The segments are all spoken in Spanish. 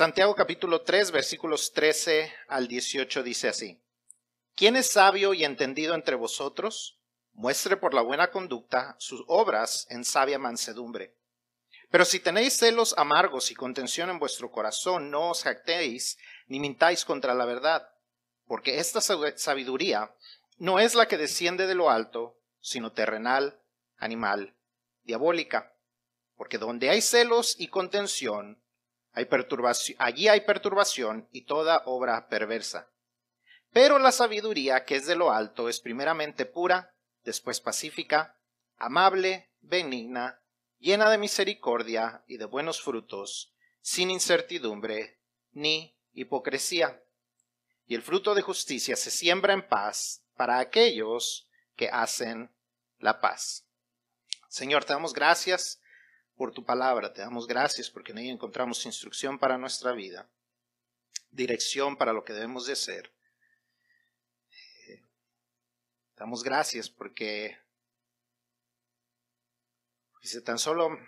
Santiago capítulo 3 versículos 13 al 18 dice así. ¿Quién es sabio y entendido entre vosotros? Muestre por la buena conducta sus obras en sabia mansedumbre. Pero si tenéis celos amargos y contención en vuestro corazón, no os jactéis ni mintáis contra la verdad, porque esta sabiduría no es la que desciende de lo alto, sino terrenal, animal, diabólica. Porque donde hay celos y contención, allí hay perturbación y toda obra perversa. Pero la sabiduría que es de lo alto es primeramente pura, después pacífica, amable, benigna, llena de misericordia y de buenos frutos, sin incertidumbre ni hipocresía. Y el fruto de justicia se siembra en paz para aquellos que hacen la paz. Señor, te damos gracias por tu palabra, te damos gracias porque en ella encontramos instrucción para nuestra vida, dirección para lo que debemos de hacer. Eh, damos gracias porque si tan solo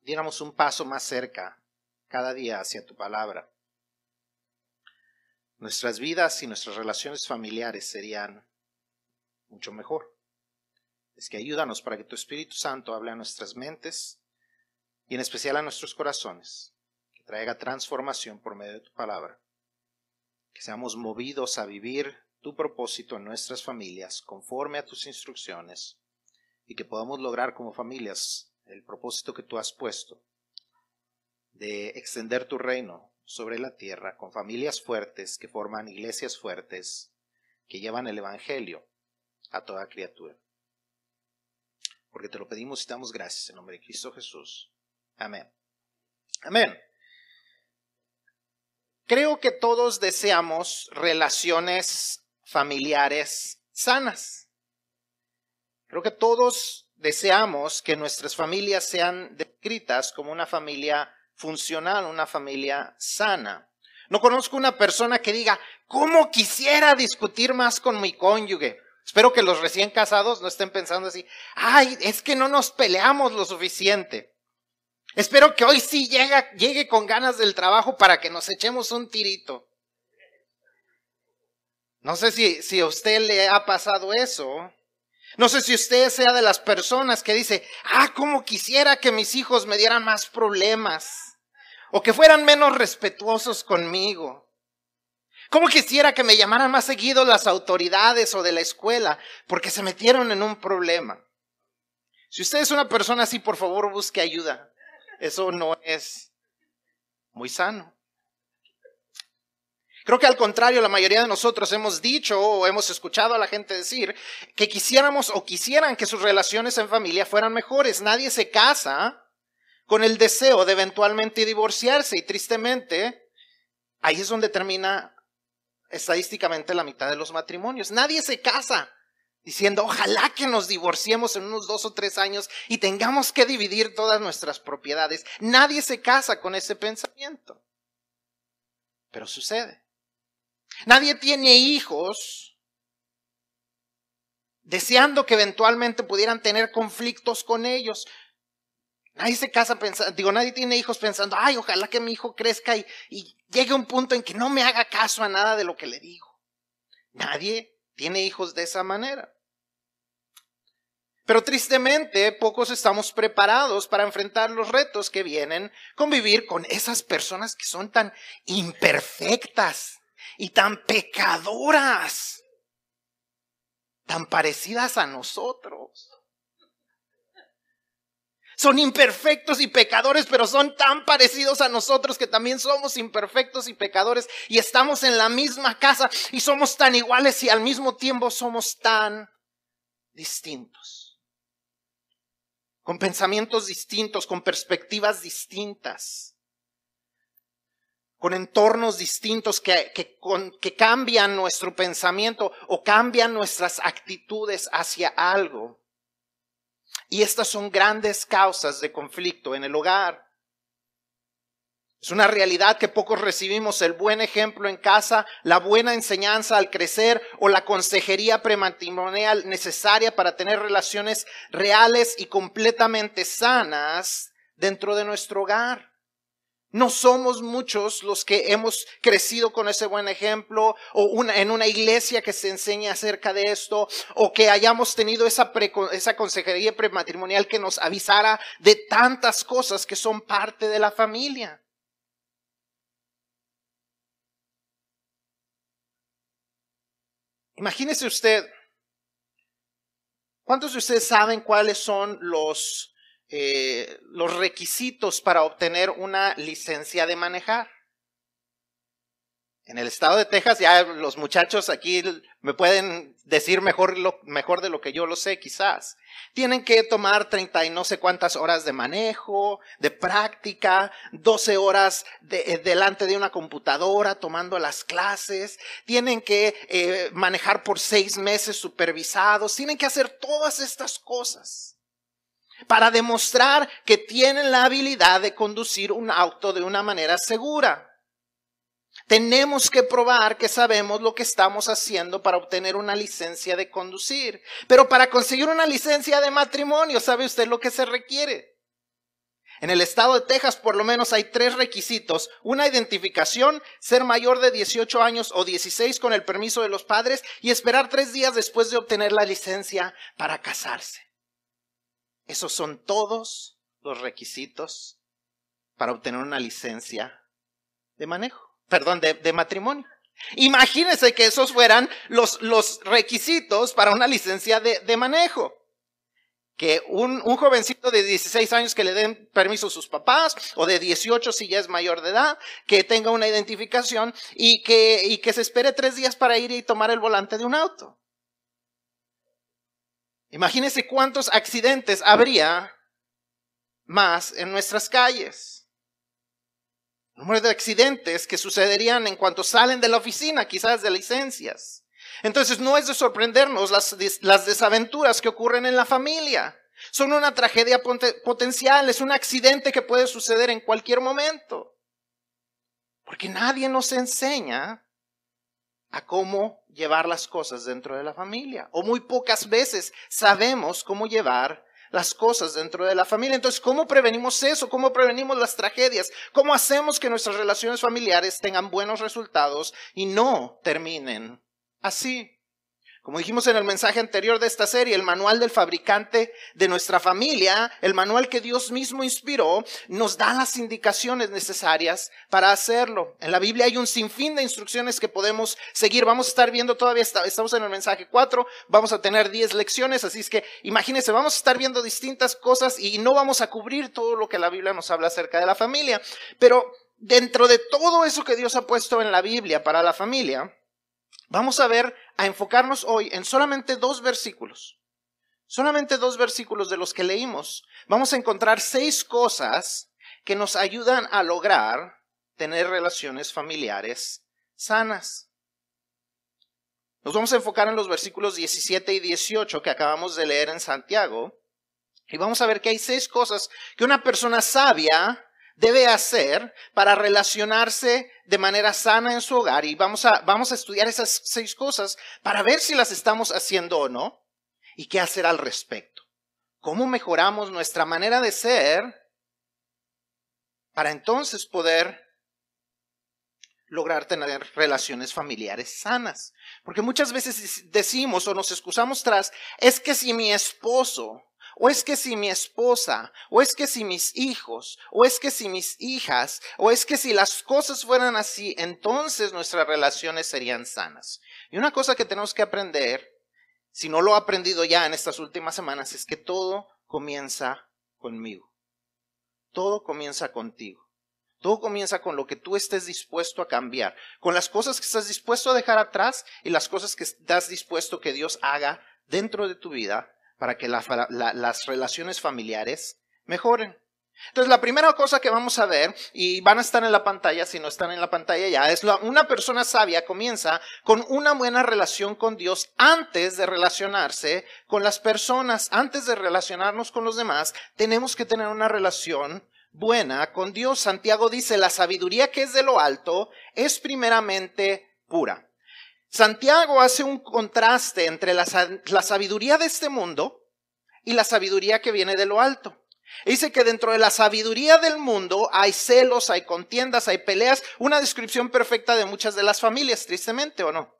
diéramos un paso más cerca cada día hacia tu palabra, nuestras vidas y nuestras relaciones familiares serían mucho mejor es que ayúdanos para que tu Espíritu Santo hable a nuestras mentes y en especial a nuestros corazones, que traiga transformación por medio de tu palabra, que seamos movidos a vivir tu propósito en nuestras familias conforme a tus instrucciones y que podamos lograr como familias el propósito que tú has puesto de extender tu reino sobre la tierra con familias fuertes que forman iglesias fuertes que llevan el Evangelio a toda criatura porque te lo pedimos y damos gracias en nombre de Cristo Jesús. Amén. Amén. Creo que todos deseamos relaciones familiares sanas. Creo que todos deseamos que nuestras familias sean descritas como una familia funcional, una familia sana. No conozco una persona que diga, ¿cómo quisiera discutir más con mi cónyuge? Espero que los recién casados no estén pensando así, ay, es que no nos peleamos lo suficiente. Espero que hoy sí llegue, llegue con ganas del trabajo para que nos echemos un tirito. No sé si, si a usted le ha pasado eso. No sé si usted sea de las personas que dice, ah, cómo quisiera que mis hijos me dieran más problemas o que fueran menos respetuosos conmigo. ¿Cómo quisiera que me llamaran más seguido las autoridades o de la escuela porque se metieron en un problema? Si usted es una persona así, por favor busque ayuda. Eso no es muy sano. Creo que al contrario, la mayoría de nosotros hemos dicho o hemos escuchado a la gente decir que quisiéramos o quisieran que sus relaciones en familia fueran mejores. Nadie se casa con el deseo de eventualmente divorciarse y tristemente ahí es donde termina estadísticamente la mitad de los matrimonios. Nadie se casa diciendo, ojalá que nos divorciemos en unos dos o tres años y tengamos que dividir todas nuestras propiedades. Nadie se casa con ese pensamiento. Pero sucede. Nadie tiene hijos deseando que eventualmente pudieran tener conflictos con ellos. Nadie se casa pensando, digo, nadie tiene hijos pensando, ay, ojalá que mi hijo crezca y, y llegue a un punto en que no me haga caso a nada de lo que le digo. Nadie tiene hijos de esa manera. Pero tristemente, pocos estamos preparados para enfrentar los retos que vienen con vivir con esas personas que son tan imperfectas y tan pecadoras, tan parecidas a nosotros. Son imperfectos y pecadores, pero son tan parecidos a nosotros que también somos imperfectos y pecadores y estamos en la misma casa y somos tan iguales y al mismo tiempo somos tan distintos. Con pensamientos distintos, con perspectivas distintas, con entornos distintos que, que, que cambian nuestro pensamiento o cambian nuestras actitudes hacia algo. Y estas son grandes causas de conflicto en el hogar. Es una realidad que pocos recibimos el buen ejemplo en casa, la buena enseñanza al crecer o la consejería prematrimonial necesaria para tener relaciones reales y completamente sanas dentro de nuestro hogar. No somos muchos los que hemos crecido con ese buen ejemplo o en una iglesia que se enseña acerca de esto o que hayamos tenido esa, esa consejería prematrimonial que nos avisara de tantas cosas que son parte de la familia. Imagínese usted, ¿cuántos de ustedes saben cuáles son los eh, los requisitos para obtener una licencia de manejar. En el estado de Texas, ya los muchachos aquí me pueden decir mejor, lo, mejor de lo que yo lo sé, quizás. Tienen que tomar treinta y no sé cuántas horas de manejo, de práctica, 12 horas eh, delante de una computadora tomando las clases. Tienen que eh, manejar por seis meses supervisados. Tienen que hacer todas estas cosas para demostrar que tienen la habilidad de conducir un auto de una manera segura. Tenemos que probar que sabemos lo que estamos haciendo para obtener una licencia de conducir. Pero para conseguir una licencia de matrimonio, ¿sabe usted lo que se requiere? En el estado de Texas por lo menos hay tres requisitos. Una identificación, ser mayor de 18 años o 16 con el permiso de los padres y esperar tres días después de obtener la licencia para casarse. Esos son todos los requisitos para obtener una licencia de manejo, perdón, de, matrimonio. Imagínense que esos fueran los, los requisitos para una licencia de, de manejo. Que un, un, jovencito de 16 años que le den permiso a sus papás, o de 18 si ya es mayor de edad, que tenga una identificación y que, y que se espere tres días para ir y tomar el volante de un auto. Imagínense cuántos accidentes habría más en nuestras calles. El número de accidentes que sucederían en cuanto salen de la oficina, quizás de licencias. Entonces no es de sorprendernos las, las desaventuras que ocurren en la familia. Son una tragedia potencial, es un accidente que puede suceder en cualquier momento. Porque nadie nos enseña a cómo llevar las cosas dentro de la familia. O muy pocas veces sabemos cómo llevar las cosas dentro de la familia. Entonces, ¿cómo prevenimos eso? ¿Cómo prevenimos las tragedias? ¿Cómo hacemos que nuestras relaciones familiares tengan buenos resultados y no terminen así? Como dijimos en el mensaje anterior de esta serie, el manual del fabricante de nuestra familia, el manual que Dios mismo inspiró, nos da las indicaciones necesarias para hacerlo. En la Biblia hay un sinfín de instrucciones que podemos seguir. Vamos a estar viendo todavía, estamos en el mensaje 4, vamos a tener 10 lecciones, así es que imagínense, vamos a estar viendo distintas cosas y no vamos a cubrir todo lo que la Biblia nos habla acerca de la familia. Pero dentro de todo eso que Dios ha puesto en la Biblia para la familia, Vamos a ver, a enfocarnos hoy en solamente dos versículos. Solamente dos versículos de los que leímos. Vamos a encontrar seis cosas que nos ayudan a lograr tener relaciones familiares sanas. Nos vamos a enfocar en los versículos 17 y 18 que acabamos de leer en Santiago. Y vamos a ver que hay seis cosas que una persona sabia debe hacer para relacionarse de manera sana en su hogar y vamos a, vamos a estudiar esas seis cosas para ver si las estamos haciendo o no y qué hacer al respecto. ¿Cómo mejoramos nuestra manera de ser para entonces poder lograr tener relaciones familiares sanas? Porque muchas veces decimos o nos excusamos tras, es que si mi esposo o es que si mi esposa, o es que si mis hijos, o es que si mis hijas, o es que si las cosas fueran así, entonces nuestras relaciones serían sanas. Y una cosa que tenemos que aprender, si no lo he aprendido ya en estas últimas semanas, es que todo comienza conmigo. Todo comienza contigo. Todo comienza con lo que tú estés dispuesto a cambiar, con las cosas que estás dispuesto a dejar atrás y las cosas que estás dispuesto que Dios haga dentro de tu vida para que las relaciones familiares mejoren. Entonces, la primera cosa que vamos a ver, y van a estar en la pantalla, si no están en la pantalla ya, es la, una persona sabia comienza con una buena relación con Dios antes de relacionarse con las personas, antes de relacionarnos con los demás, tenemos que tener una relación buena con Dios. Santiago dice, la sabiduría que es de lo alto es primeramente pura. Santiago hace un contraste entre la, sabiduría de este mundo y la sabiduría que viene de lo alto. Dice que dentro de la sabiduría del mundo hay celos, hay contiendas, hay peleas, una descripción perfecta de muchas de las familias, tristemente o no.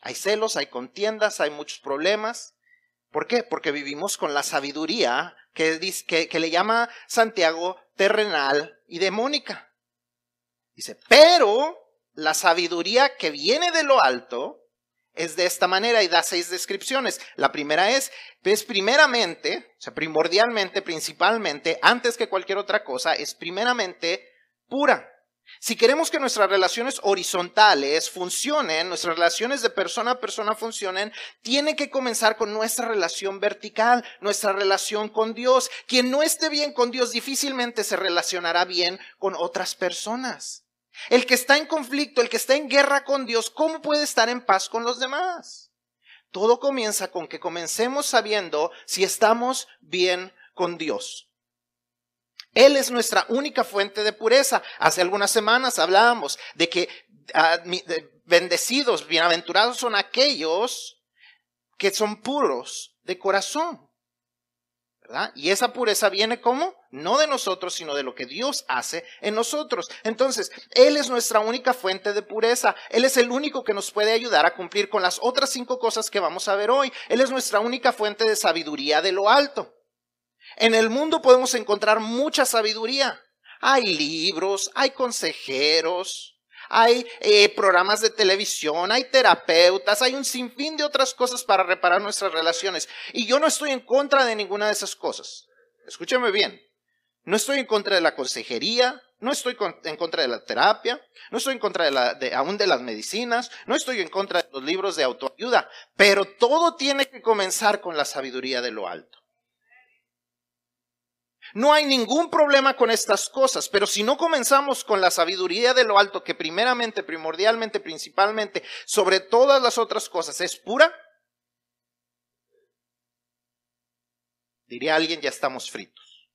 Hay celos, hay contiendas, hay muchos problemas. ¿Por qué? Porque vivimos con la sabiduría que, que, le llama Santiago terrenal y demónica. Dice, pero la sabiduría que viene de lo alto es de esta manera y da seis descripciones. La primera es, es primeramente, o sea, primordialmente, principalmente, antes que cualquier otra cosa, es primeramente pura. Si queremos que nuestras relaciones horizontales funcionen, nuestras relaciones de persona a persona funcionen, tiene que comenzar con nuestra relación vertical, nuestra relación con Dios. Quien no esté bien con Dios difícilmente se relacionará bien con otras personas. El que está en conflicto, el que está en guerra con Dios, ¿cómo puede estar en paz con los demás? Todo comienza con que comencemos sabiendo si estamos bien con Dios. Él es nuestra única fuente de pureza. Hace algunas semanas hablábamos de que ah, bendecidos, bienaventurados son aquellos que son puros de corazón. ¿Verdad? Y esa pureza viene como? No de nosotros, sino de lo que Dios hace en nosotros. Entonces, Él es nuestra única fuente de pureza. Él es el único que nos puede ayudar a cumplir con las otras cinco cosas que vamos a ver hoy. Él es nuestra única fuente de sabiduría de lo alto. En el mundo podemos encontrar mucha sabiduría. Hay libros, hay consejeros, hay eh, programas de televisión, hay terapeutas, hay un sinfín de otras cosas para reparar nuestras relaciones. Y yo no estoy en contra de ninguna de esas cosas. Escúchame bien. No estoy en contra de la consejería, no estoy en contra de la terapia, no estoy en contra de, la, de aún de las medicinas, no estoy en contra de los libros de autoayuda, pero todo tiene que comenzar con la sabiduría de lo alto. No hay ningún problema con estas cosas, pero si no comenzamos con la sabiduría de lo alto, que primeramente, primordialmente, principalmente, sobre todas las otras cosas es pura, diría alguien, ya estamos fritos.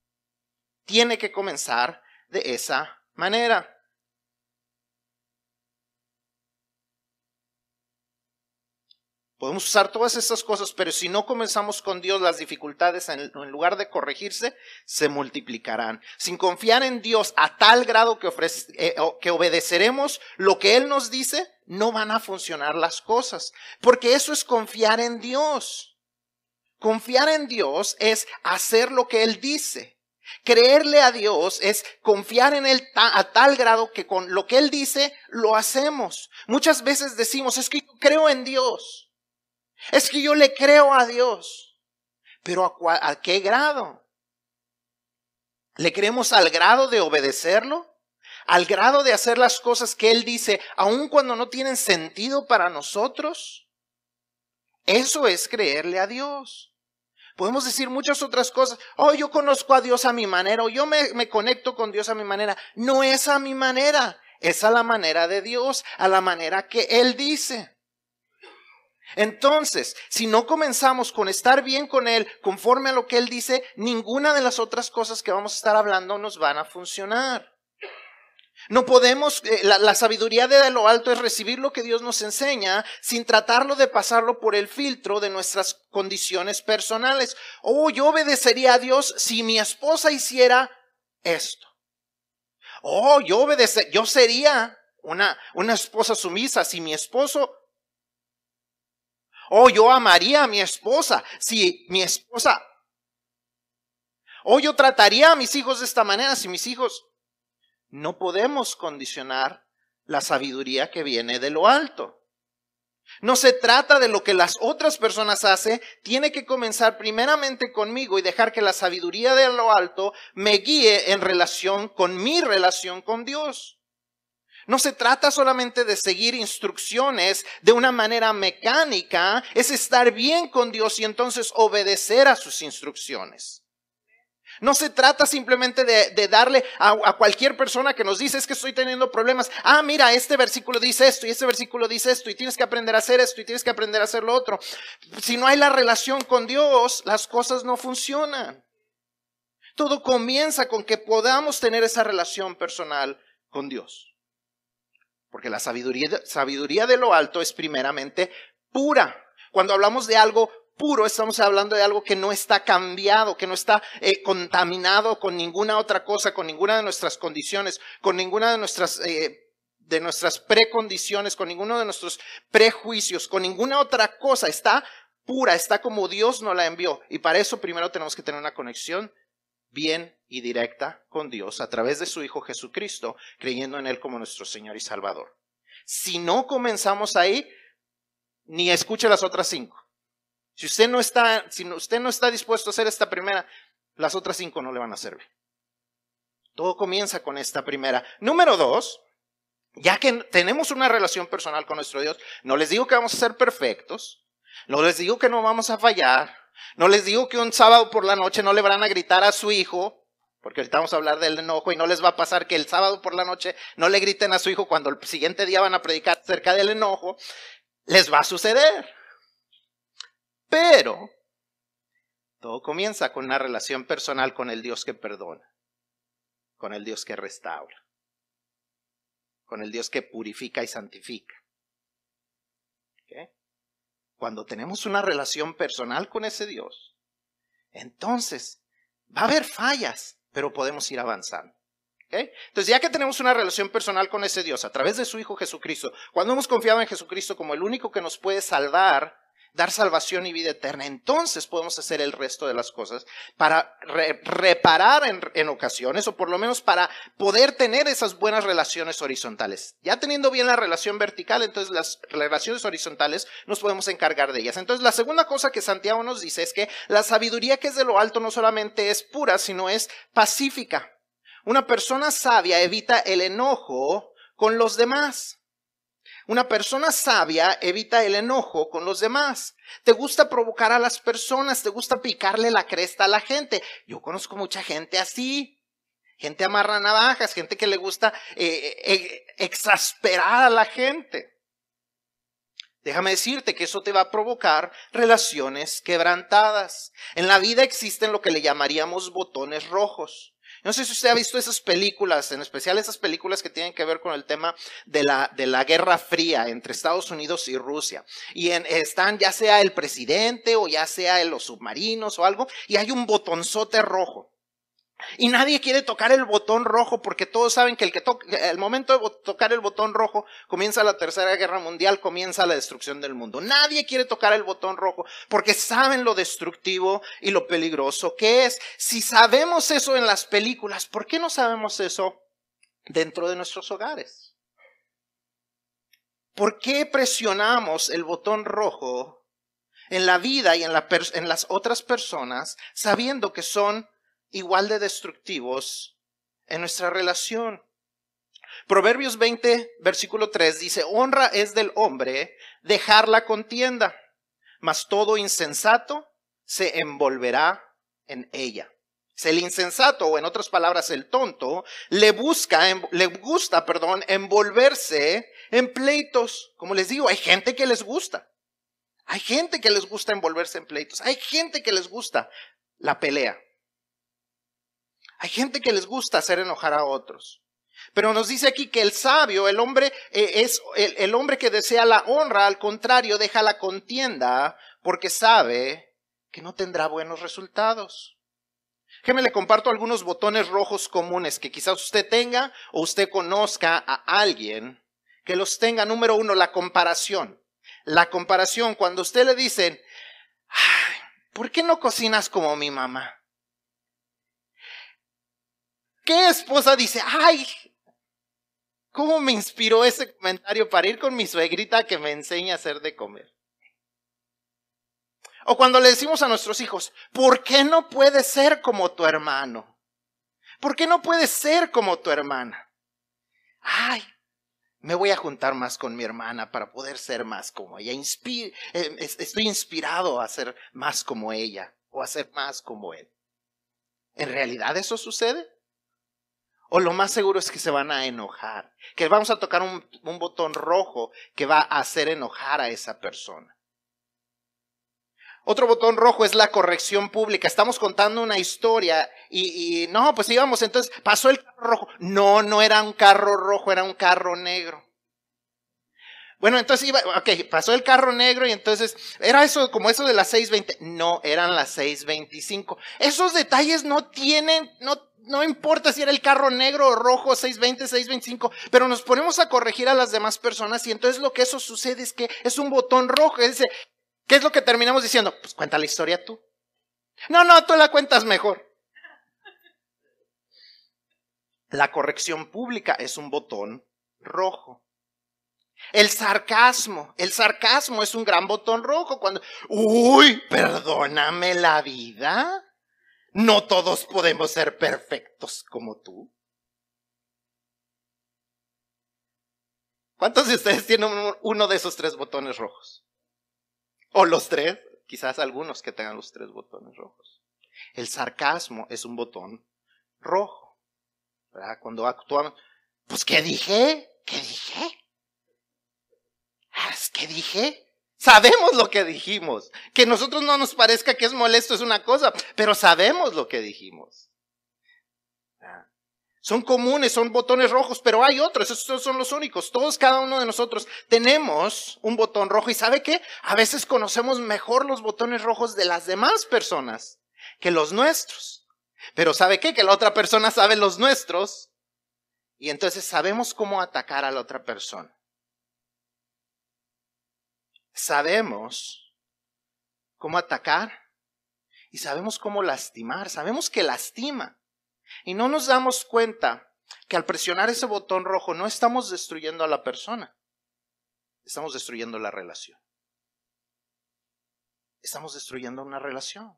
Tiene que comenzar de esa manera. Podemos usar todas estas cosas, pero si no comenzamos con Dios, las dificultades en, lugar de corregirse, se multiplicarán. Sin confiar en Dios a tal grado que, eh, que obedeceremos lo que Él nos dice, no van a funcionar las cosas. Porque eso es confiar en Dios. Confiar en Dios es hacer lo que Él dice. Creerle a Dios es confiar en Él a tal grado que con lo que Él dice lo hacemos. Muchas veces decimos, es que yo creo en Dios. Es que yo le creo a Dios. Pero ¿a, a qué grado? ¿Le creemos al grado de obedecerlo? ¿Al grado de hacer las cosas que Él dice, aun cuando no tienen sentido para nosotros? Eso es creerle a Dios. Podemos decir muchas otras cosas. Oh, yo conozco a Dios a mi manera, o yo me, me, conecto con Dios a mi manera. No es a mi manera, es a la manera de Dios, a la manera que Él dice. Entonces, si no comenzamos con estar bien con Él, conforme a lo que Él dice, ninguna de las otras cosas que vamos a estar hablando nos van a funcionar. No podemos, eh, la, sabiduría de lo alto es recibir lo que Dios nos enseña sin tratarlo de pasarlo por el filtro de nuestras condiciones personales. Oh, yo obedecería a Dios si mi esposa hiciera esto. Oh, yo obedecería, yo sería una, una esposa sumisa si mi esposo Oh, yo amaría a mi esposa si mi esposa... Oh, yo trataría a mis hijos de esta manera si mis hijos... No podemos condicionar la sabiduría que viene de lo alto. No se trata de lo que las otras personas hacen, tiene que comenzar primeramente conmigo y dejar que la sabiduría de lo alto me guíe en relación con mi relación con Dios. No se trata solamente de seguir instrucciones de una manera mecánica, es estar bien con Dios y entonces obedecer a sus instrucciones. No se trata simplemente de, darle a, a, cualquier persona que nos dice es que estoy teniendo problemas. Ah, mira, este versículo dice esto y este versículo dice esto y tienes que aprender a hacer esto y tienes que aprender a hacer lo otro. Si no hay la relación con Dios, las cosas no funcionan. Todo comienza con que podamos tener esa relación personal con Dios. Porque la sabiduría, de lo alto es primeramente pura. Cuando hablamos de algo puro, estamos hablando de algo que no está cambiado, que no está eh, contaminado con ninguna otra cosa, con ninguna de nuestras condiciones, con ninguna de nuestras, eh, de nuestras precondiciones, con ninguno de nuestros prejuicios, con ninguna otra cosa. Está pura, está como Dios nos la envió. Y para eso primero tenemos que tener una conexión bien y directa con Dios a través de su Hijo Jesucristo, creyendo en Él como nuestro Señor y Salvador. Si no comenzamos ahí, ni escuche las otras cinco. Si usted no está, si usted no está dispuesto a hacer esta primera, las otras cinco no le van a servir. Todo comienza con esta primera. Número dos, ya que tenemos una relación personal con nuestro Dios, no les digo que vamos a ser perfectos, no les digo que no vamos a fallar, no les digo que un sábado por la noche no le van a gritar a su hijo, porque ahorita vamos a hablar del enojo y no les va a pasar que el sábado por la noche no le griten a su hijo cuando el siguiente día van a predicar acerca del enojo, les va a suceder. Pero todo comienza con una relación personal con el Dios que perdona, con el Dios que restaura, con el Dios que purifica y santifica. Cuando tenemos una relación personal con ese Dios, entonces va a haber fallas, pero podemos ir avanzando. Entonces, ya que tenemos una relación personal con ese Dios a través de su Hijo Jesucristo, cuando hemos confiado en Jesucristo como el único que nos puede salvar dar salvación y vida eterna, entonces podemos hacer el resto de las cosas para reparar en, ocasiones o por lo menos para poder tener esas buenas relaciones horizontales. Ya teniendo bien la relación vertical, entonces las relaciones horizontales nos podemos encargar de ellas. Entonces la segunda cosa que Santiago nos dice es que la sabiduría que es de lo alto no solamente es pura, sino es pacífica. Una persona sabia evita el enojo con los demás. Una persona sabia evita el enojo con los demás. Te gusta provocar a las personas, te gusta picarle la cresta a la gente. Yo conozco mucha gente así. Gente amarra navajas, gente que le gusta eh, eh, exasperar a la gente. Déjame decirte que eso te va a provocar relaciones quebrantadas. En la vida existen lo que le llamaríamos botones rojos. No sé si usted ha visto esas películas, en especial esas películas que tienen que ver con el tema de la, de la Guerra Fría entre Estados Unidos y Rusia. Y están ya sea el presidente o ya sea los submarinos o algo, y hay un botonzote rojo. Y nadie quiere tocar el botón rojo porque todos saben que el que el momento de tocar el botón rojo comienza la tercera guerra mundial, comienza la destrucción del mundo. Nadie quiere tocar el botón rojo porque saben lo destructivo y lo peligroso que es. Si sabemos eso en las películas, ¿por qué no sabemos eso dentro de nuestros hogares? ¿Por qué presionamos el botón rojo en la vida y en, en las otras personas sabiendo que son igual de destructivos en nuestra relación. Proverbios 20, versículo 3 dice, honra es del hombre dejar la contienda, mas todo insensato se envolverá en ella. El insensato, o en otras palabras, el tonto, le busca, le gusta, perdón, envolverse en pleitos. Como les digo, hay gente que les gusta. Hay gente que les gusta envolverse en pleitos. Hay gente que les gusta la pelea. Hay gente que les gusta hacer enojar a otros. Pero nos dice aquí que el sabio, el hombre, eh, es el, hombre que desea la honra, al contrario, deja la contienda porque sabe que no tendrá buenos resultados. Déjeme le comparto algunos botones rojos comunes que quizás usted tenga o usted conozca a alguien que los tenga. Número uno, la comparación. La comparación, cuando usted le dicen, Ay, ¿por qué no cocinas como mi mamá? ¿Qué esposa dice, ay, cómo me inspiró ese comentario para ir con mi suegrita que me enseña a hacer de comer? O cuando le decimos a nuestros hijos, ¿por qué no puedes ser como tu hermano? ¿Por qué no puedes ser como tu hermana? Ay, me voy a juntar más con mi hermana para poder ser más como ella. Eh, estoy inspirado a ser más como ella o a ser más como él. ¿En realidad eso sucede? O lo más seguro es que se van a enojar, que vamos a tocar un, botón rojo que va a hacer enojar a esa persona. Otro botón rojo es la corrección pública. Estamos contando una historia y, no, pues íbamos, entonces pasó el carro rojo. No, no era un carro rojo, era un carro negro. Bueno, entonces iba, ok, pasó el carro negro y entonces era eso, como eso de las 6.20. No, eran las 6.25. Esos detalles no tienen, no, no importa si era el carro negro o rojo, 620, 625, pero nos ponemos a corregir a las demás personas y entonces lo que eso sucede es que es un botón rojo. ¿Qué es lo que terminamos diciendo? Pues cuenta la historia tú. No, no, tú la cuentas mejor. La corrección pública es un botón rojo. El sarcasmo, el sarcasmo es un gran botón rojo cuando, uy, perdóname la vida. No todos podemos ser perfectos como tú. ¿Cuántos de ustedes tienen uno de esos tres botones rojos? O los tres, quizás algunos que tengan los tres botones rojos. El sarcasmo es un botón rojo. ¿verdad? Cuando actuamos, pues ¿qué dije? ¿Qué dije? ¿Qué dije? Sabemos lo que dijimos. Que nosotros no nos parezca que es molesto es una cosa, pero sabemos lo que dijimos. Son comunes, son botones rojos, pero hay otros, estos son los únicos. Todos, cada uno de nosotros tenemos un botón rojo y ¿sabe qué? A veces conocemos mejor los botones rojos de las demás personas que los nuestros. Pero ¿sabe qué? Que la otra persona sabe los nuestros y entonces sabemos cómo atacar a la otra persona sabemos cómo atacar y sabemos cómo lastimar, sabemos que lastima. Y no nos damos cuenta que al presionar ese botón rojo no estamos destruyendo a la persona, estamos destruyendo la relación. Estamos destruyendo una relación.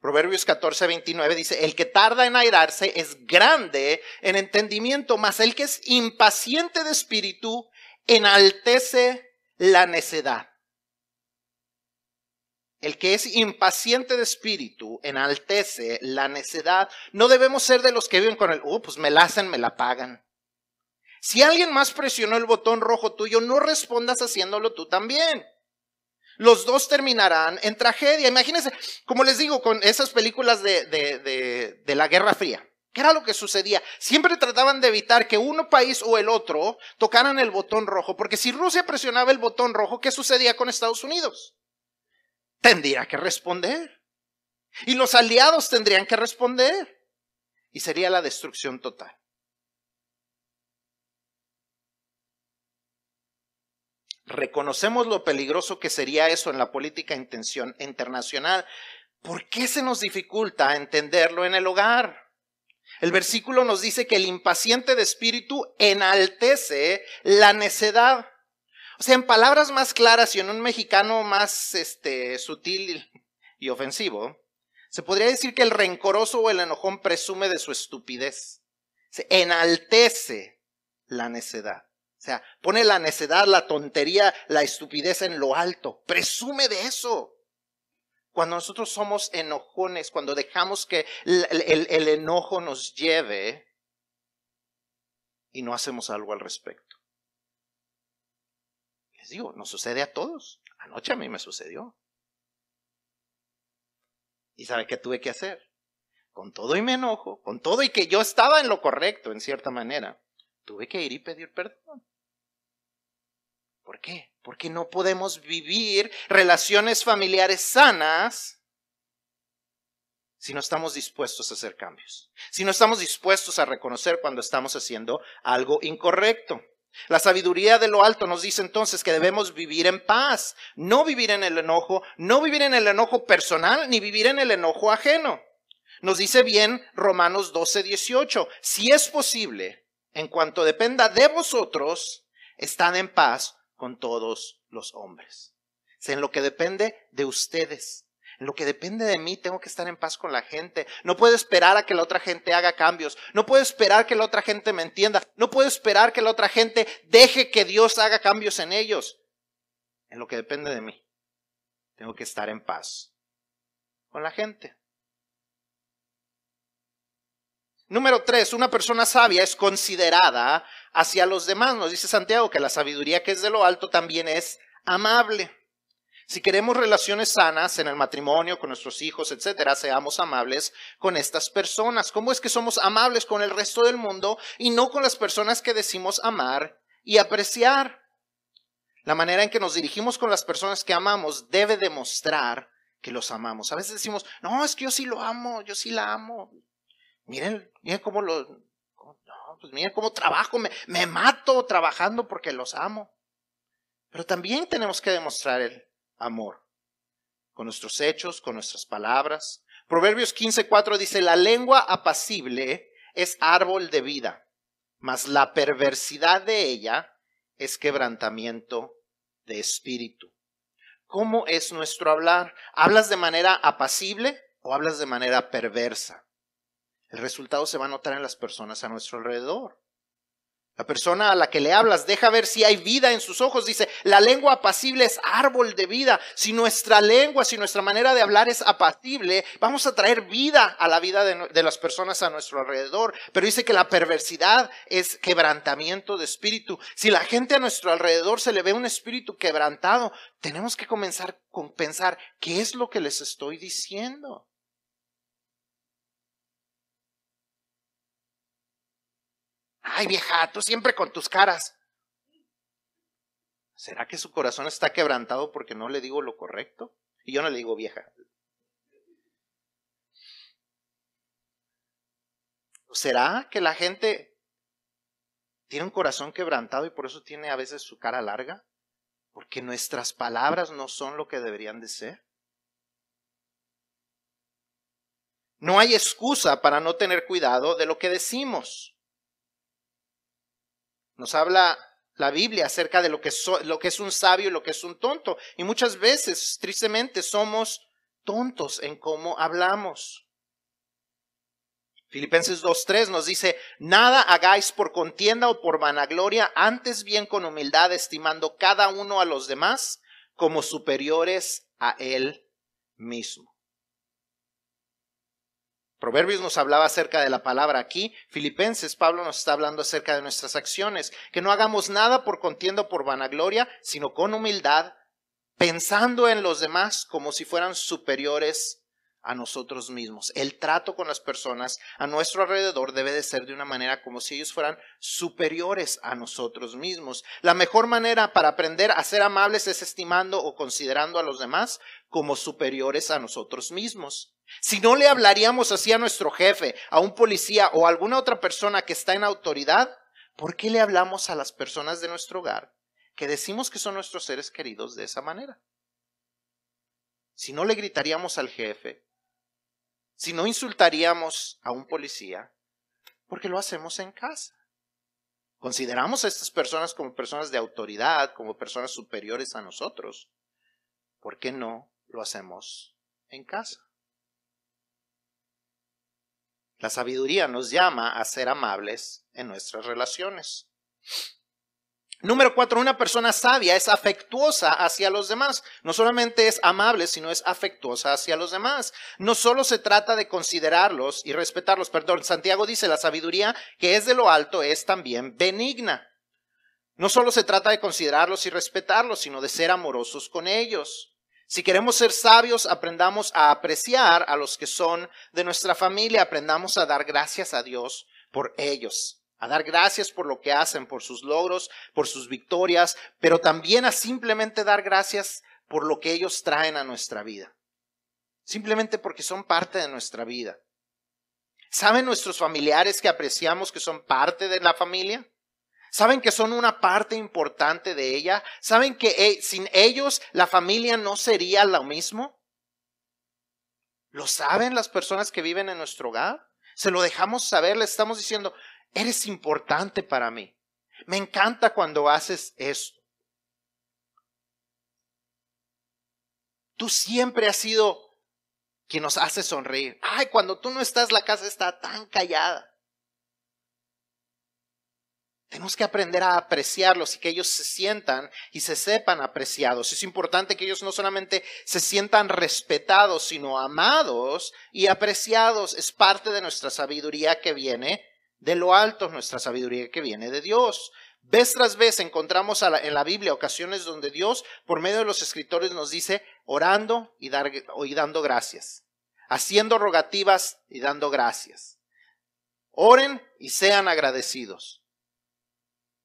Proverbios 14, 29 dice, el que tarda en airarse es grande en entendimiento, mas el que es impaciente de espíritu enaltece la necedad. El que es impaciente de espíritu enaltece la necedad. No debemos ser de los que viven con el, oh, pues me la hacen, me la pagan. Si alguien más presionó el botón rojo tuyo, no respondas haciéndolo tú también. Los dos terminarán en tragedia. Imagínense, como les digo, con esas películas de, de, de, de la Guerra Fría. ¿Qué era lo que sucedía? Siempre trataban de evitar que uno país o el otro tocaran el botón rojo, porque si Rusia presionaba el botón rojo, ¿qué sucedía con Estados Unidos? Tendría que responder. Y los aliados tendrían que responder. Y sería la destrucción total. Reconocemos lo peligroso que sería eso en la política intención internacional. ¿Por qué se nos dificulta entenderlo en el hogar? El versículo nos dice que el impaciente de espíritu enaltece la necedad. O sea, en palabras más claras y en un mexicano más este, sutil y ofensivo, se podría decir que el rencoroso o el enojón presume de su estupidez. Se enaltece la necedad. O sea, pone la necedad, la tontería, la estupidez en lo alto. Presume de eso. Cuando nosotros somos enojones, cuando dejamos que el, enojo nos lleve y no hacemos algo al respecto. Les digo, nos sucede a todos. Anoche a mí me sucedió. ¿Y sabe qué tuve que hacer? Con todo y me enojo, con todo y que yo estaba en lo correcto, en cierta manera, tuve que ir y pedir perdón. ¿Por qué? Porque no podemos vivir relaciones familiares sanas si no estamos dispuestos a hacer cambios, si no estamos dispuestos a reconocer cuando estamos haciendo algo incorrecto. La sabiduría de lo alto nos dice entonces que debemos vivir en paz, no vivir en el enojo, no vivir en el enojo personal ni vivir en el enojo ajeno. Nos dice bien Romanos 12, 18, si es posible, en cuanto dependa de vosotros, estad en paz con todos los hombres. en lo que depende de ustedes, en lo que depende de mí, tengo que estar en paz con la gente. No puedo esperar a que la otra gente haga cambios. No puedo esperar que la otra gente me entienda. No puedo esperar que la otra gente deje que Dios haga cambios en ellos. En lo que depende de mí, tengo que estar en paz con la gente. Número tres, una persona sabia es considerada hacia los demás. Nos dice Santiago que la sabiduría que es de lo alto también es amable. Si queremos relaciones sanas en el matrimonio, con nuestros hijos, etcétera, seamos amables con estas personas. ¿Cómo es que somos amables con el resto del mundo y no con las personas que decimos amar y apreciar. La manera en que nos dirigimos con las personas que amamos debe demostrar que los amamos. A veces decimos, no, es que yo sí lo amo, yo sí la amo. Miren, miren cómo lo, no, pues miren cómo trabajo, me, me mato trabajando porque los amo. Pero también tenemos que demostrar el amor con nuestros hechos, con nuestras palabras. Proverbios 15:4 dice, la lengua apacible es árbol de vida, mas la perversidad de ella es quebrantamiento de espíritu. ¿Cómo es nuestro hablar? ¿Hablas de manera apacible o hablas de manera perversa? El resultado se va a notar en las personas a nuestro alrededor. La persona a la que le hablas deja ver si hay vida en sus ojos. Dice, la lengua apacible es árbol de vida. Si nuestra lengua, si nuestra manera de hablar es apacible, vamos a traer vida a la vida de, de, las personas a nuestro alrededor. Pero dice que la perversidad es quebrantamiento de espíritu. Si la gente a nuestro alrededor se le ve un espíritu quebrantado, tenemos que comenzar con pensar, ¿qué es lo que les estoy diciendo? Ay, vieja, tú siempre con tus caras. ¿Será que su corazón está quebrantado porque no le digo lo correcto? Y yo no le digo vieja. ¿Será que la gente tiene un corazón quebrantado y por eso tiene a veces su cara larga? Porque nuestras palabras no son lo que deberían de ser. No hay excusa para no tener cuidado de lo que decimos. Nos habla la Biblia acerca de lo que, es un sabio y lo que es un tonto. Y muchas veces, tristemente, somos tontos en cómo hablamos. Filipenses 2.3 nos dice, nada hagáis por contienda o por vanagloria, antes bien con humildad, estimando cada uno a los demás como superiores a él mismo. Proverbios nos hablaba acerca de la palabra aquí. Filipenses, Pablo nos está hablando acerca de nuestras acciones. Que no hagamos nada por contienda o por vanagloria, sino con humildad, pensando en los demás como si fueran superiores a nosotros mismos. El trato con las personas a nuestro alrededor debe de ser de una manera como si ellos fueran superiores a nosotros mismos. La mejor manera para aprender a ser amables es estimando o considerando a los demás como superiores a nosotros mismos. Si no le hablaríamos así a nuestro jefe, a un policía o a alguna otra persona que está en autoridad, ¿por qué le hablamos a las personas de nuestro hogar que decimos que son nuestros seres queridos de esa manera? Si no le gritaríamos al jefe, si no insultaríamos a un policía, ¿por qué lo hacemos en casa. Consideramos a estas personas como personas de autoridad, como personas superiores a nosotros. ¿Por qué no lo hacemos en casa? La sabiduría nos llama a ser amables en nuestras relaciones. Número cuatro, una persona sabia es afectuosa hacia los demás. No solamente es amable, sino es afectuosa hacia los demás. No solo se trata de considerarlos y respetarlos. Perdón, Santiago dice, la sabiduría que es de lo alto es también benigna. No solo se trata de considerarlos y respetarlos, sino de ser amorosos con ellos. Si queremos ser sabios, aprendamos a apreciar a los que son de nuestra familia, aprendamos a dar gracias a Dios por ellos, a dar gracias por lo que hacen, por sus logros, por sus victorias, pero también a simplemente dar gracias por lo que ellos traen a nuestra vida, simplemente porque son parte de nuestra vida. ¿Saben nuestros familiares que apreciamos que son parte de la familia? ¿Saben que son una parte importante de ella? ¿Saben que eh, sin ellos la familia no sería lo mismo? ¿Lo saben las personas que viven en nuestro hogar? Se lo dejamos saber, le estamos diciendo, eres importante para mí. Me encanta cuando haces esto. Tú siempre has sido quien nos hace sonreír. Ay, cuando tú no estás, la casa está tan callada. Tenemos que aprender a apreciarlos y que ellos se sientan y se sepan apreciados. Es importante que ellos no solamente se sientan respetados, sino amados y apreciados. Es parte de nuestra sabiduría que viene de lo alto, nuestra sabiduría que viene de Dios. Vez tras vez encontramos en la Biblia ocasiones donde Dios, por medio de los escritores, nos dice orando y, dar, y dando gracias, haciendo rogativas y dando gracias. Oren y sean agradecidos.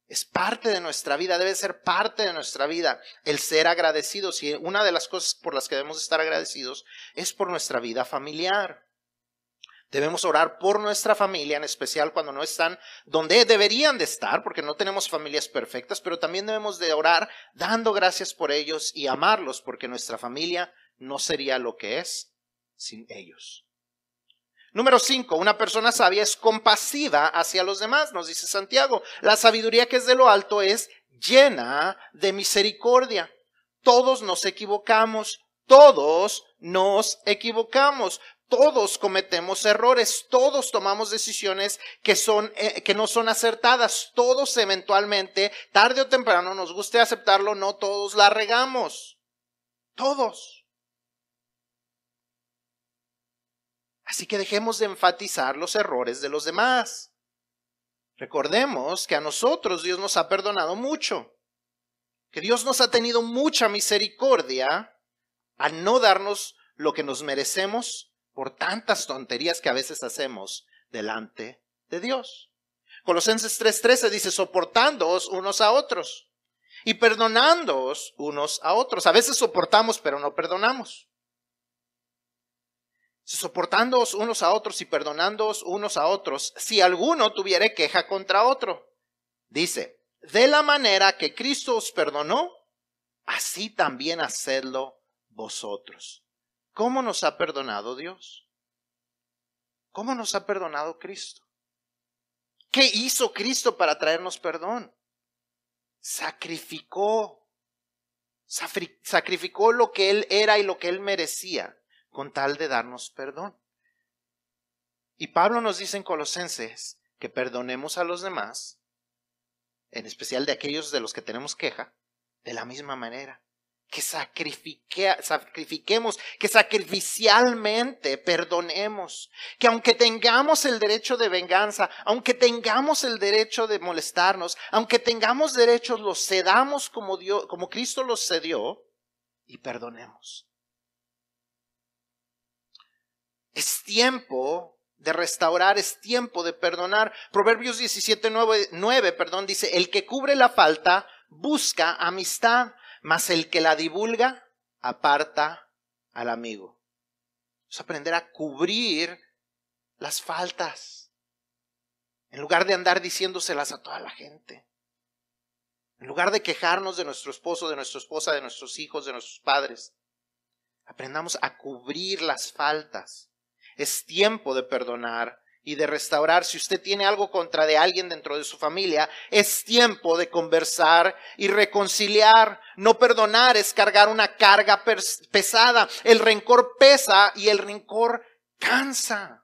Es parte de nuestra vida, debe ser parte de nuestra vida el ser agradecidos. Y una de las cosas por las que debemos estar agradecidos es por nuestra vida familiar. Debemos orar por nuestra familia, en especial cuando no están donde deberían de estar, porque no tenemos familias perfectas, pero también debemos de orar dando gracias por ellos y amarlos, porque nuestra familia no sería lo que es sin ellos. Número cinco, una persona sabia es compasiva hacia los demás, nos dice Santiago. La sabiduría que es de lo alto es llena de misericordia. Todos nos equivocamos, todos nos equivocamos. Todos cometemos errores, todos tomamos decisiones que son eh, que no son acertadas, todos eventualmente, tarde o temprano, nos guste aceptarlo, no todos la regamos. Todos. Así que dejemos de enfatizar los errores de los demás. Recordemos que a nosotros Dios nos ha perdonado mucho, que Dios nos ha tenido mucha misericordia al no darnos lo que nos merecemos por tantas tonterías que a veces hacemos delante de Dios. Colosenses 3:13 dice, soportándoos unos a otros y perdonándoos unos a otros. A veces soportamos, pero no perdonamos. Soportándoos unos a otros y perdonándoos unos a otros, si alguno tuviere queja contra otro. Dice, de la manera que Cristo os perdonó, así también hacedlo vosotros. ¿Cómo nos ha perdonado Dios? ¿Cómo nos ha perdonado Cristo? ¿Qué hizo Cristo para traernos perdón? Sacrificó. Sacrificó lo que Él era y lo que Él merecía con tal de darnos perdón. Y Pablo nos dice en Colosenses que perdonemos a los demás, en especial de aquellos de los que tenemos queja, de la misma manera que sacrifiquemos, que sacrificialmente perdonemos, que aunque tengamos el derecho de venganza, aunque tengamos el derecho de molestarnos, aunque tengamos derechos, los cedamos como Dios, como Cristo los cedió y perdonemos. Es tiempo de restaurar, es tiempo de perdonar. Proverbios 17, 9, perdón, dice, el que cubre la falta busca amistad, mas el que la divulga aparta al amigo. Es aprender a cubrir las faltas. En lugar de andar diciéndoselas a toda la gente. En lugar de quejarnos de nuestro esposo, de nuestra esposa, de nuestros hijos, de nuestros padres. Aprendamos a cubrir las faltas. Es tiempo de perdonar y de restaurar. Si usted tiene algo contra de alguien dentro de su familia, es tiempo de conversar y reconciliar. No perdonar es cargar una carga pesada. El rencor pesa y el rencor cansa.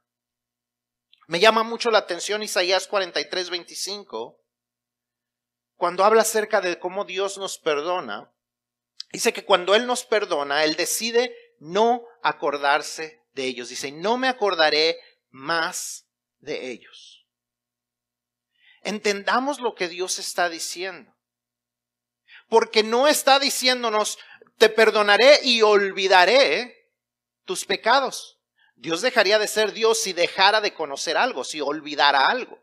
Me llama mucho la atención Isaías 43, 25, cuando habla acerca de cómo Dios nos perdona. Dice que cuando Él nos perdona, Él decide no acordarse de ellos. Dice, no me acordaré más de ellos. Entendamos lo que Dios está diciendo. Porque no está diciéndonos, te perdonaré y olvidaré tus pecados. Dios dejaría de ser Dios si dejara de conocer algo, si olvidara algo.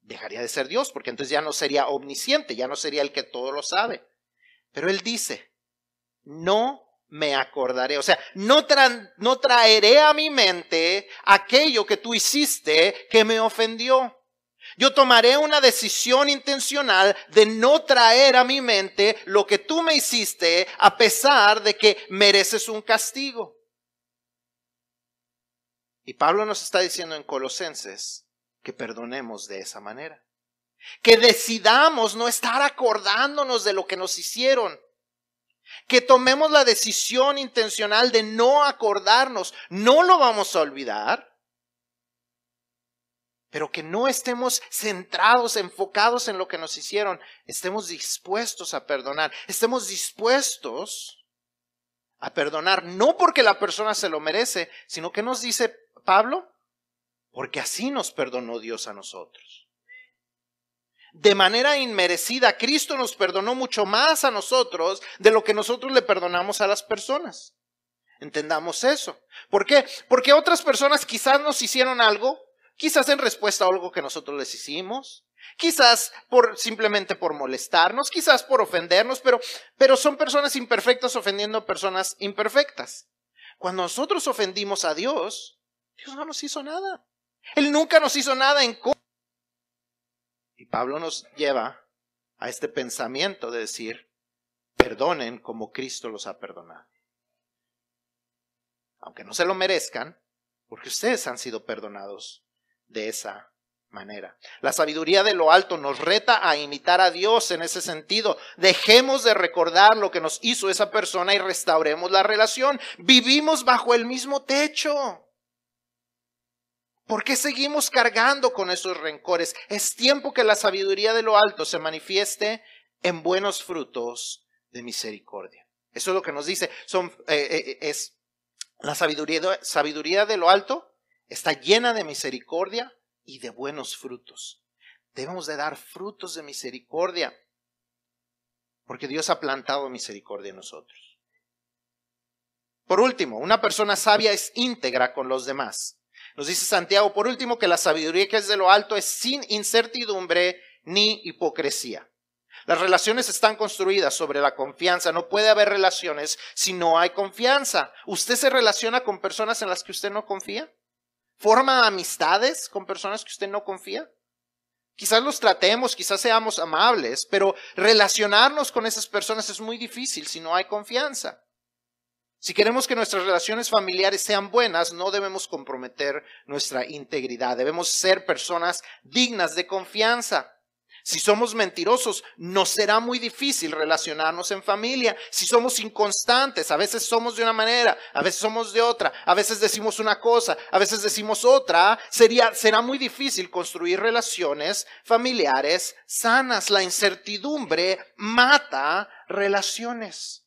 Dejaría de ser Dios, porque entonces ya no sería omnisciente, ya no sería el que todo lo sabe. Pero Él dice, no me acordaré. O sea, no, no traeré a mi mente aquello que tú hiciste que me ofendió. Yo tomaré una decisión intencional de no traer a mi mente lo que tú me hiciste a pesar de que mereces un castigo. Y Pablo nos está diciendo en Colosenses que perdonemos de esa manera. Que decidamos no estar acordándonos de lo que nos hicieron que tomemos la decisión intencional de no acordarnos, no lo vamos a olvidar, pero que no estemos centrados, enfocados en lo que nos hicieron, estemos dispuestos a perdonar, estemos dispuestos a perdonar, no porque la persona se lo merece, sino que nos dice Pablo, porque así nos perdonó Dios a nosotros de manera inmerecida. Cristo nos perdonó mucho más a nosotros de lo que nosotros le perdonamos a las personas. Entendamos eso. ¿Por qué? Porque otras personas quizás nos hicieron algo, quizás en respuesta a algo que nosotros les hicimos, Quizás por simplemente por molestarnos, quizás por ofendernos, pero, pero son personas imperfectas ofendiendo a personas imperfectas. Cuando nosotros ofendimos a Dios, Dios no nos hizo nada. Él nunca nos hizo nada en contra. Pablo nos lleva a este pensamiento de decir, perdonen como Cristo los ha perdonado. Aunque no se lo merezcan, porque ustedes han sido perdonados de esa manera. La sabiduría de lo alto nos reta a imitar a Dios en ese sentido. Dejemos de recordar lo que nos hizo esa persona y restauremos la relación. Vivimos bajo el mismo techo. ¿Por qué seguimos cargando con esos rencores? Es tiempo que la sabiduría de lo alto se manifieste en buenos frutos de misericordia. Eso es lo que nos dice. Son, eh, eh, es la sabiduría, sabiduría de lo alto está llena de misericordia y de buenos frutos. Debemos de dar frutos de misericordia, porque Dios ha plantado misericordia en nosotros. Por último, una persona sabia es íntegra con los demás. Nos dice Santiago, por último, que la sabiduría que es de lo alto es sin incertidumbre ni hipocresía. Las relaciones están construidas sobre la confianza. No puede haber relaciones si no hay confianza. ¿Usted se relaciona con personas en las que usted no confía? ¿Forma amistades con personas que usted no confía? Quizás los tratemos, quizás seamos amables, pero relacionarnos con esas personas es muy difícil si no hay confianza. Si queremos que nuestras relaciones familiares sean buenas, no debemos comprometer nuestra integridad. Debemos ser personas dignas de confianza. Si somos mentirosos, nos será muy difícil relacionarnos en familia. Si somos inconstantes, a veces somos de una manera, a veces somos de otra, a veces decimos una cosa, a veces decimos otra, sería, será muy difícil construir relaciones familiares sanas. La incertidumbre mata relaciones.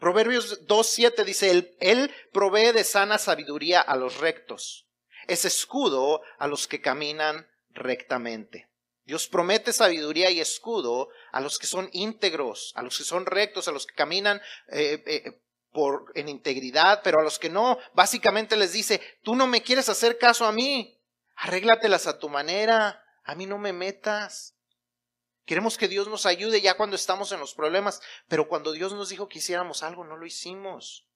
Proverbios 2.7 dice, él, provee de sana sabiduría a los rectos es escudo a los que caminan rectamente. Dios promete sabiduría y escudo a los que son íntegros, a los que son rectos, a los que caminan eh, eh, por, en integridad, pero a los que no, básicamente les dice, tú no me quieres hacer caso a mí, arréglatelas a tu manera, a mí no me metas. Queremos que Dios nos ayude ya cuando estamos en los problemas, pero cuando Dios nos dijo que hiciéramos algo, no lo hicimos.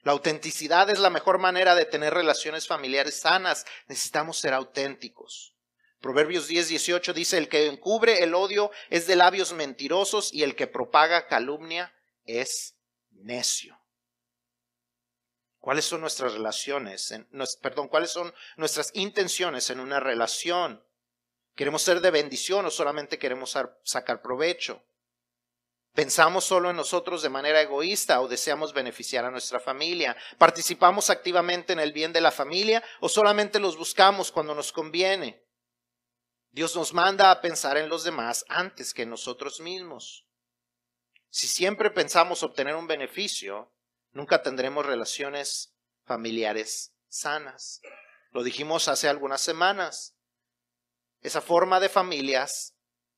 La autenticidad es la mejor manera de tener relaciones familiares sanas. Necesitamos ser auténticos. Proverbios 10, 18 dice, el que encubre el odio es de labios mentirosos y el que propaga calumnia es necio. ¿Cuáles son nuestras relaciones? perdón, ¿cuáles son nuestras intenciones en una relación? ¿Queremos ser de bendición o solamente queremos sacar provecho? ¿Pensamos solo en nosotros de manera egoísta o deseamos beneficiar a nuestra familia? ¿Participamos activamente en el bien de la familia o solamente los buscamos cuando nos conviene? Dios nos manda a pensar en los demás antes que en nosotros mismos. Si siempre pensamos obtener un beneficio, nunca tendremos relaciones familiares sanas. Lo dijimos hace algunas semanas. Esa forma de familias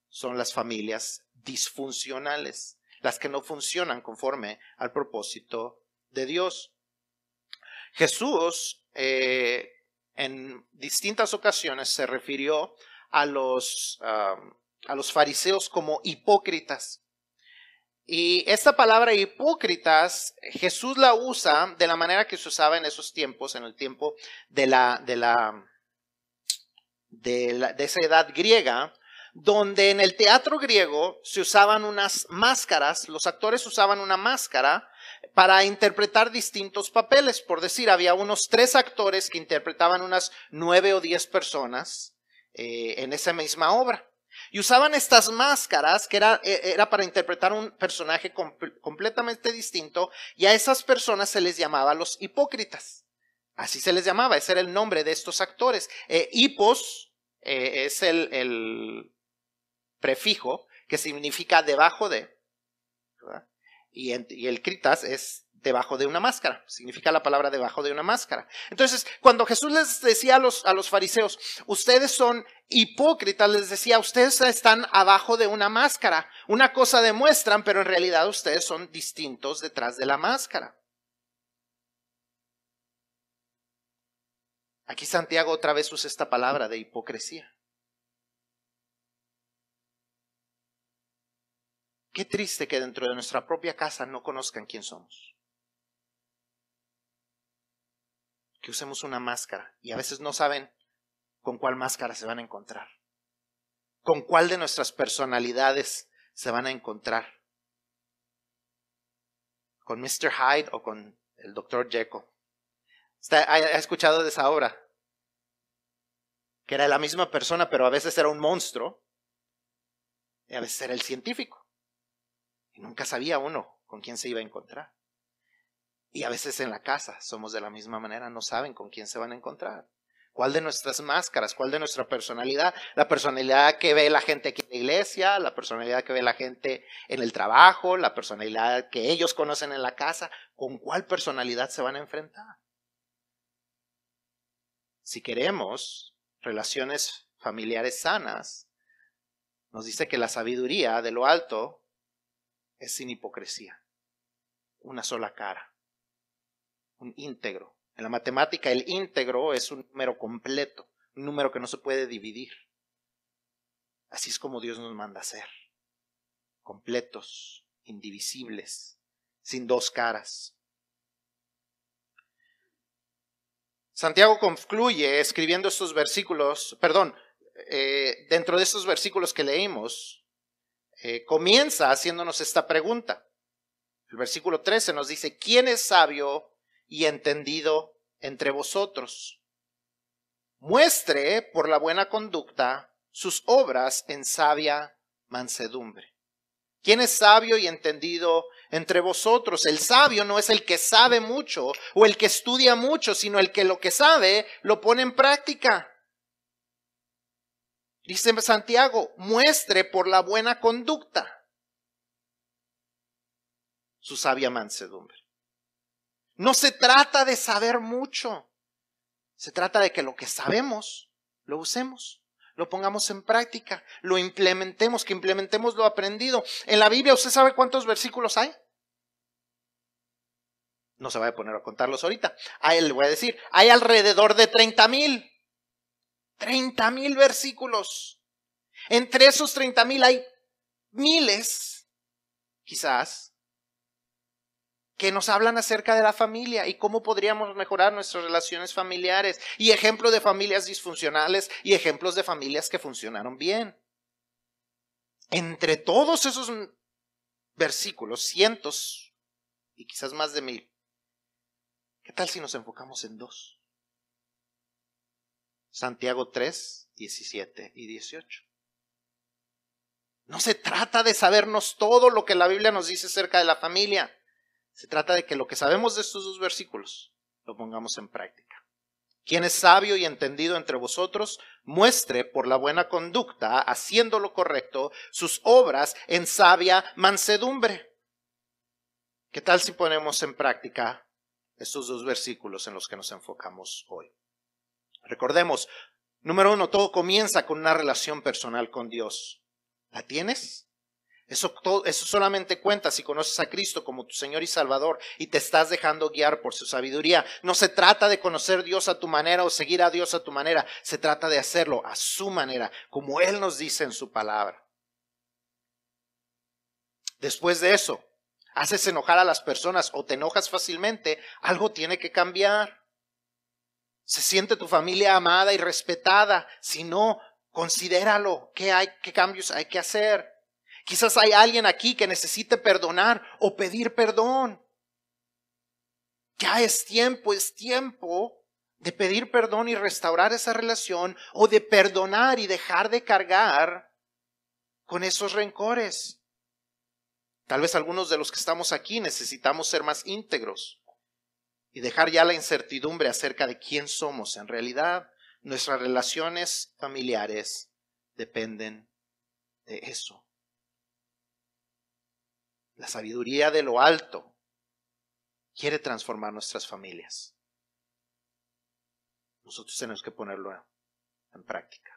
son las familias disfuncionales, las que no funcionan conforme al propósito de Dios. Jesús eh, en distintas ocasiones se refirió a los, a los fariseos como hipócritas. Y esta palabra hipócritas, Jesús la usa de la manera que se usaba en esos tiempos, en el tiempo de la, de la, de, la, de esa edad griega, donde en el teatro griego se usaban unas máscaras, los actores usaban una máscara para interpretar distintos papeles. Por decir, había unos tres actores que interpretaban unas nueve o diez personas eh, en esa misma obra. Y usaban estas máscaras que era, eh, era para interpretar un personaje completamente distinto y a esas personas se les llamaba los hipócritas. Así se les llamaba, ese era el nombre de estos actores. Eh, hipos es el, prefijo que significa debajo de, y, el critas es debajo de una máscara, significa la palabra debajo de una máscara. Entonces, cuando Jesús les decía a los, a los fariseos, ustedes son hipócritas, les decía, ustedes están abajo de una máscara, una cosa demuestran, pero en realidad ustedes son distintos detrás de la máscara. Aquí Santiago otra vez usa esta palabra de hipocresía. Qué triste que dentro de nuestra propia casa no conozcan quién somos. Que usemos una máscara y a veces no saben con cuál máscara se van a encontrar. Con cuál de nuestras personalidades se van a encontrar. Con Mr. Hyde o con el Dr. Jekyll. ¿Ha escuchado de esa obra? Que era la misma persona, pero a veces era un monstruo y a veces era el científico. Y nunca sabía uno con quién se iba a encontrar. Y a veces en la casa somos de la misma manera, no saben con quién se van a encontrar. ¿Cuál de nuestras máscaras? ¿Cuál de nuestra personalidad? La personalidad que ve la gente aquí en la iglesia, la personalidad que ve la gente en el trabajo, la personalidad que ellos conocen en la casa. ¿Con cuál personalidad se van a enfrentar? Si queremos relaciones familiares sanas, nos dice que la sabiduría de lo alto es sin hipocresía. Una sola cara. Un íntegro. En la matemática el íntegro es un número completo, un número que no se puede dividir. Así es como Dios nos manda a ser. Completos, indivisibles, sin dos caras. Santiago concluye escribiendo estos versículos, perdón, eh, dentro de estos versículos que leímos, eh, comienza haciéndonos esta pregunta. El versículo 13 nos dice, ¿quién es sabio y entendido entre vosotros? Muestre por la buena conducta sus obras en sabia mansedumbre. ¿Quién es sabio y entendido entre vosotros? El sabio no es el que sabe mucho o el que estudia mucho, sino el que lo que sabe lo pone en práctica. Dice Santiago, muestre por la buena conducta su sabia mansedumbre. No se trata de saber mucho, se trata de que lo que sabemos lo usemos, lo pongamos en práctica, lo implementemos, que implementemos lo aprendido. En la Biblia, ¿usted sabe cuántos versículos hay? No se va a poner a contarlos ahorita. A él le voy a decir, hay alrededor de 30 mil. 30 mil versículos. Entre esos 30 mil hay miles, quizás, que nos hablan acerca de la familia y cómo podríamos mejorar nuestras relaciones familiares y ejemplos de familias disfuncionales y ejemplos de familias que funcionaron bien. Entre todos esos versículos, cientos y quizás más de mil, ¿qué tal si nos enfocamos en dos? Santiago 3, 17 y 18. No se trata de sabernos todo lo que la Biblia nos dice acerca de la familia. Se trata de que lo que sabemos de estos dos versículos lo pongamos en práctica. Quien es sabio y entendido entre vosotros, muestre por la buena conducta, haciendo lo correcto, sus obras en sabia mansedumbre. ¿Qué tal si ponemos en práctica estos dos versículos en los que nos enfocamos hoy? Recordemos, número uno, todo comienza con una relación personal con Dios. ¿La tienes? Eso, solamente cuenta si conoces a Cristo como tu Señor y Salvador y te estás dejando guiar por su sabiduría. No se trata de conocer Dios a tu manera o seguir a Dios a tu manera. Se trata de hacerlo a su manera, como Él nos dice en su palabra. Después de eso, haces enojar a las personas o te enojas fácilmente, algo tiene que cambiar. ¿Se siente tu familia amada y respetada? Si no, considéralo. ¿Qué, hay, qué cambios hay que hacer? Quizás hay alguien aquí que necesite perdonar o pedir perdón. Ya es tiempo, es tiempo de pedir perdón y restaurar esa relación o de perdonar y dejar de cargar con esos rencores. Tal vez algunos de los que estamos aquí necesitamos ser más íntegros y dejar ya la incertidumbre acerca de quién somos. En realidad, nuestras relaciones familiares dependen de eso. La sabiduría de lo alto quiere transformar nuestras familias. Nosotros tenemos que ponerlo en práctica.